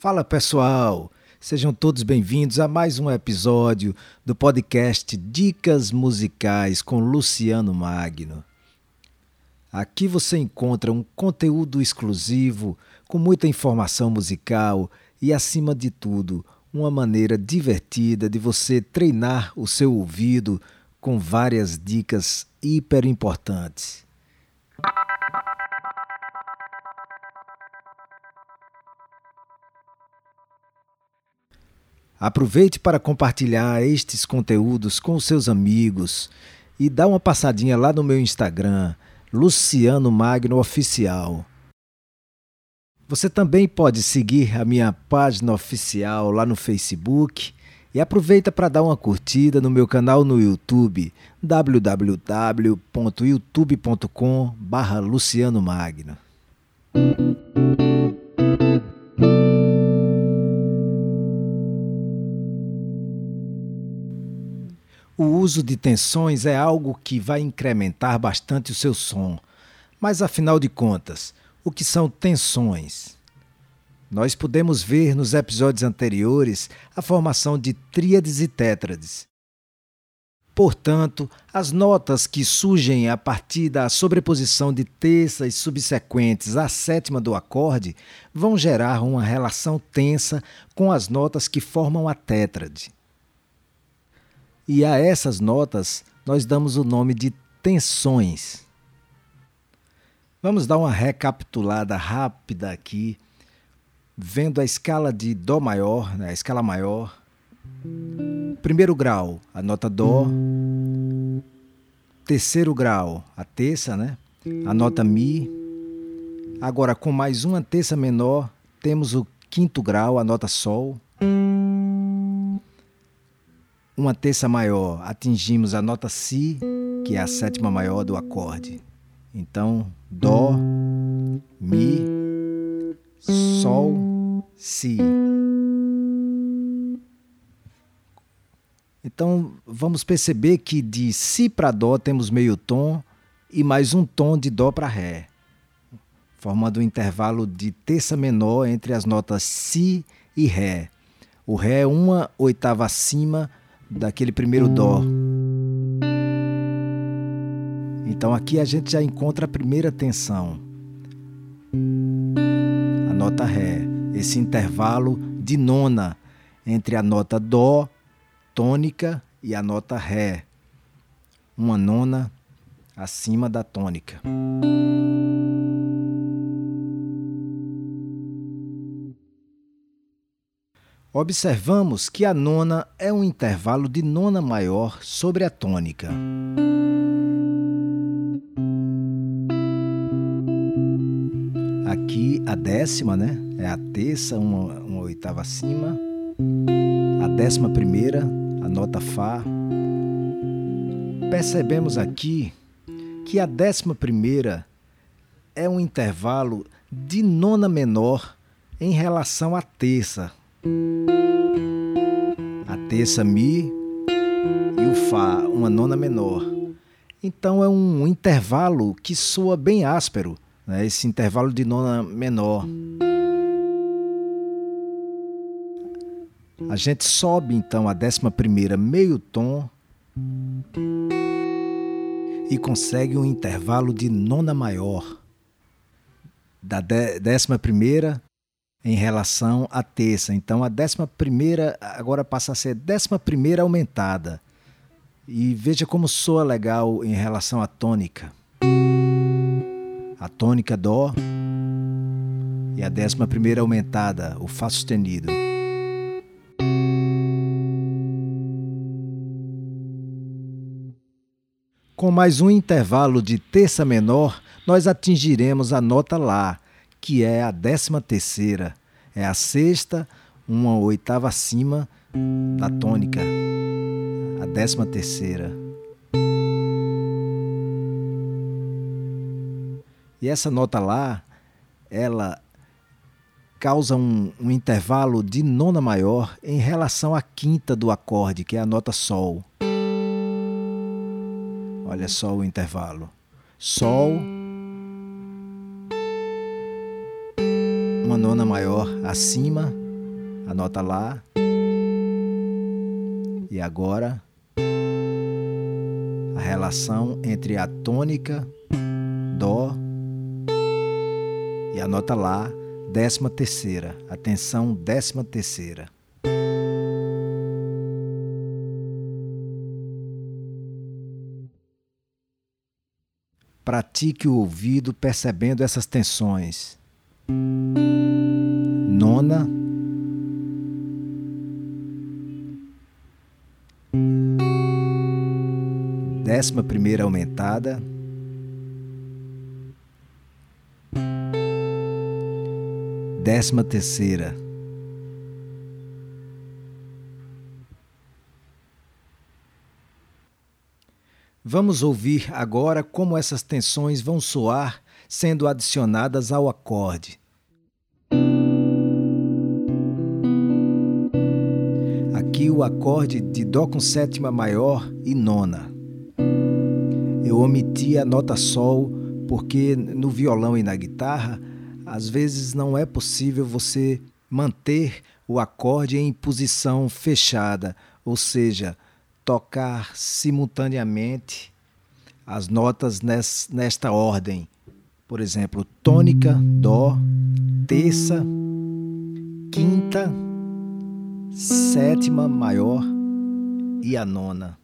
Fala pessoal, sejam todos bem-vindos a mais um episódio do podcast Dicas Musicais com Luciano Magno. Aqui você encontra um conteúdo exclusivo com muita informação musical e, acima de tudo, uma maneira divertida de você treinar o seu ouvido com várias dicas hiper importantes. Aproveite para compartilhar estes conteúdos com seus amigos e dá uma passadinha lá no meu Instagram, Luciano Magno Oficial. Você também pode seguir a minha página oficial lá no Facebook e aproveita para dar uma curtida no meu canal no YouTube, www.youtube.com/luciano magno. Uso de tensões é algo que vai incrementar bastante o seu som. Mas afinal de contas, o que são tensões? Nós podemos ver nos episódios anteriores a formação de tríades e tétrades. Portanto, as notas que surgem a partir da sobreposição de terças subsequentes à sétima do acorde vão gerar uma relação tensa com as notas que formam a tétrade. E a essas notas nós damos o nome de tensões. Vamos dar uma recapitulada rápida aqui, vendo a escala de Dó maior, né, a escala maior. Primeiro grau, a nota Dó. Terceiro grau, a terça, né? A nota Mi. Agora, com mais uma terça menor, temos o quinto grau, a nota Sol uma terça maior, atingimos a nota Si, que é a sétima maior do acorde. Então, Dó, Mi, Sol, Si. Então, vamos perceber que de Si para Dó temos meio tom e mais um tom de Dó para Ré, formando um intervalo de terça menor entre as notas Si e Ré. O Ré é uma oitava acima daquele primeiro Dó. Então aqui a gente já encontra a primeira tensão. A nota Ré, esse intervalo de nona entre a nota Dó tônica e a nota Ré. Uma nona acima da tônica. Observamos que a nona é um intervalo de nona maior sobre a tônica. Aqui a décima, né? É a terça, uma, uma oitava acima. A décima primeira, a nota Fá. Percebemos aqui que a décima primeira é um intervalo de nona menor em relação à terça, a terça Mi e o Fá, uma nona menor. Então é um intervalo que soa bem áspero, né? esse intervalo de nona menor. A gente sobe então a décima primeira meio tom e consegue um intervalo de nona maior. Da décima primeira em relação à terça. Então a décima primeira agora passa a ser décima primeira aumentada. E veja como soa legal em relação à tônica. A tônica Dó e a décima primeira aumentada, o Fá sustenido. Com mais um intervalo de terça menor, nós atingiremos a nota Lá, que é a décima terceira. É a sexta, uma oitava acima da tônica, a décima terceira. E essa nota lá, ela causa um, um, intervalo de nona maior em relação à quinta do acorde, que é a nota Sol. Olha só o intervalo. Sol uma nona maior acima a nota Lá. E agora a relação entre a tônica, Dó e a nota Lá, décima terceira. Atenção, décima terceira. Pratique o ouvido percebendo essas tensões. Nona. Décima primeira aumentada. Décima terceira. Vamos ouvir agora como essas tensões vão soar sendo adicionadas ao acorde. O acorde de Dó com sétima maior e nona. Eu omiti a nota Sol porque no violão e na guitarra às vezes não é possível você manter o acorde em posição fechada, ou seja, tocar simultaneamente as notas nesta ordem. Por exemplo, tônica, dó, terça, quinta, sétima maior e a nona.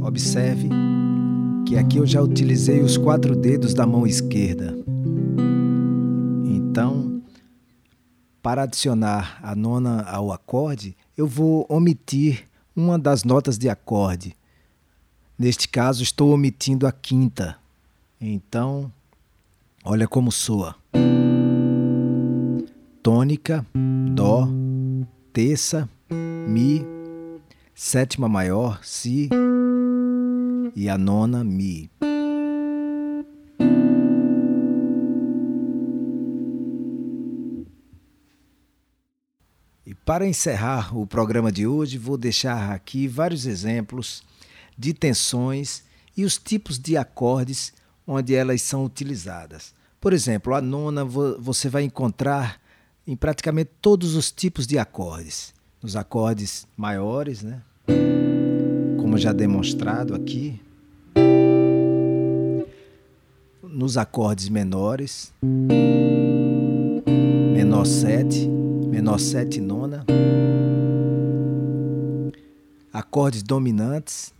Observe que aqui eu já utilizei os quatro dedos da mão esquerda. Então, para adicionar a nona ao acorde, eu vou omitir uma das notas de acorde. Neste caso, estou omitindo a quinta. Então, olha como soa: tônica, dó, terça, mi, sétima maior, si e a nona, mi. E para encerrar o programa de hoje, vou deixar aqui vários exemplos de tensões e os tipos de acordes onde elas são utilizadas. Por exemplo, a nona você vai encontrar em praticamente todos os tipos de acordes. Nos acordes maiores, né? como já demonstrado aqui. Nos acordes menores, menor 7, menor 7 nona, acordes dominantes,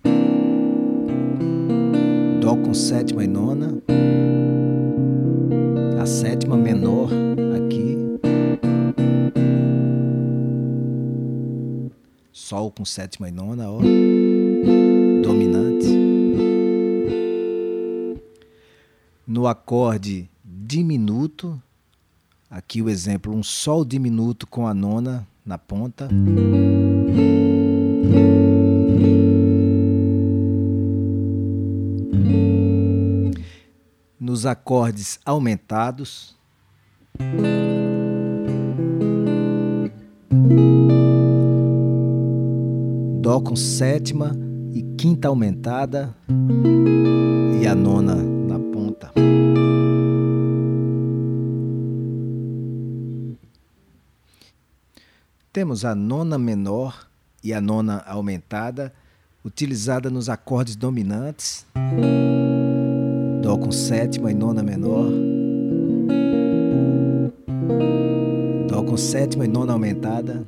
Dó com sétima e nona, a sétima menor Sol com sétima e nona, ó, dominante. No acorde diminuto, Aqui o exemplo, um Sol diminuto com a nona na ponta. Nos acordes aumentados. Dó com sétima e quinta aumentada e a nona Temos a nona menor e a nona aumentada, utilizada nos acordes dominantes. Dó com sétima e nona menor. Dó com sétima e nona aumentada.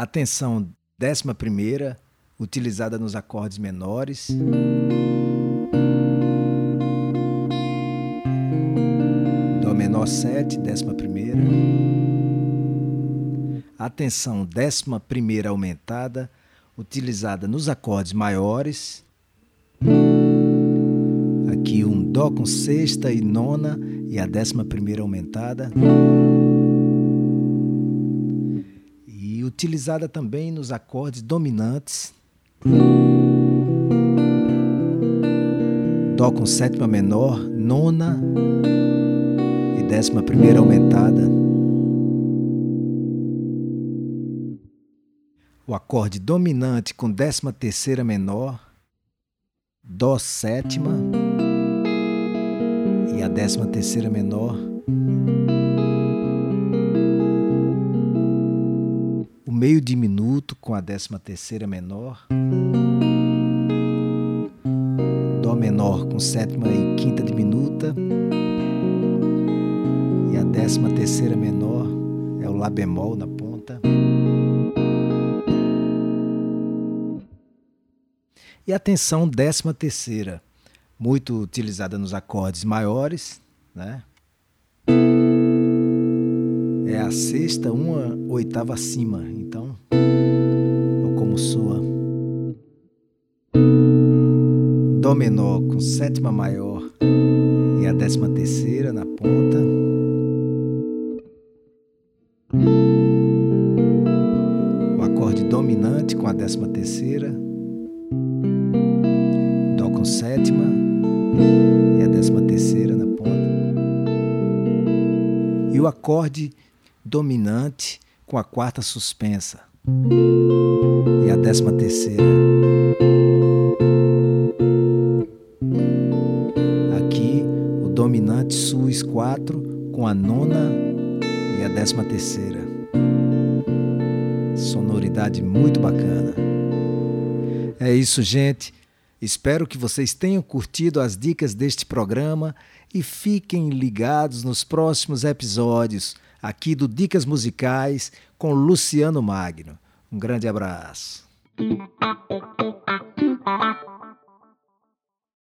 Atenção, décima primeira utilizada nos acordes menores. Dó menor 7, décima primeira. Atenção, décima primeira aumentada, utilizada nos acordes maiores. Aqui um Dó com sexta e nona e a décima primeira aumentada. Utilizada também nos acordes dominantes Dó com sétima menor, nona e décima primeira aumentada. o acorde dominante com décima terceira menor, Dó sétima e a décima terceira menor. Meio diminuto com a décima terceira menor. Dó menor com sétima e quinta diminuta. E a décima terceira menor é o Lá bemol na ponta. E a tensão décima terceira, muito utilizada nos acordes maiores, né? É a sexta, uma oitava acima, soa. Dó menor com sétima maior e a décima terceira na ponta. O acorde dominante com a décima terceira com sétima e a décima terceira na ponta. E o acorde dominante com a quarta suspensa e a décima terceira. Aqui o dominante sus 4 com a nona e a décima terceira. Sonoridade muito bacana. É isso, gente. Espero que vocês tenham curtido as dicas deste programa e fiquem ligados nos próximos episódios aqui do Dicas Musicais com Luciano Magno. Um grande abraço.